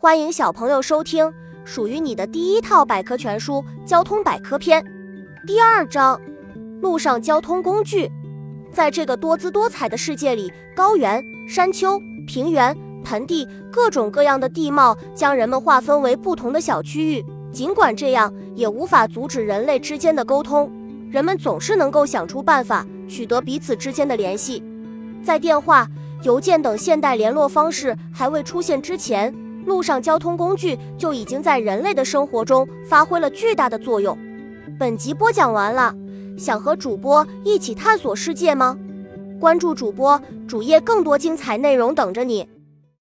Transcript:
欢迎小朋友收听属于你的第一套百科全书《交通百科篇》第二章：路上交通工具。在这个多姿多彩的世界里，高原、山丘、平原、盆地，各种各样的地貌将人们划分为不同的小区域。尽管这样，也无法阻止人类之间的沟通。人们总是能够想出办法取得彼此之间的联系。在电话、邮件等现代联络方式还未出现之前，路上交通工具就已经在人类的生活中发挥了巨大的作用。本集播讲完了，想和主播一起探索世界吗？关注主播主页，更多精彩内容等着你。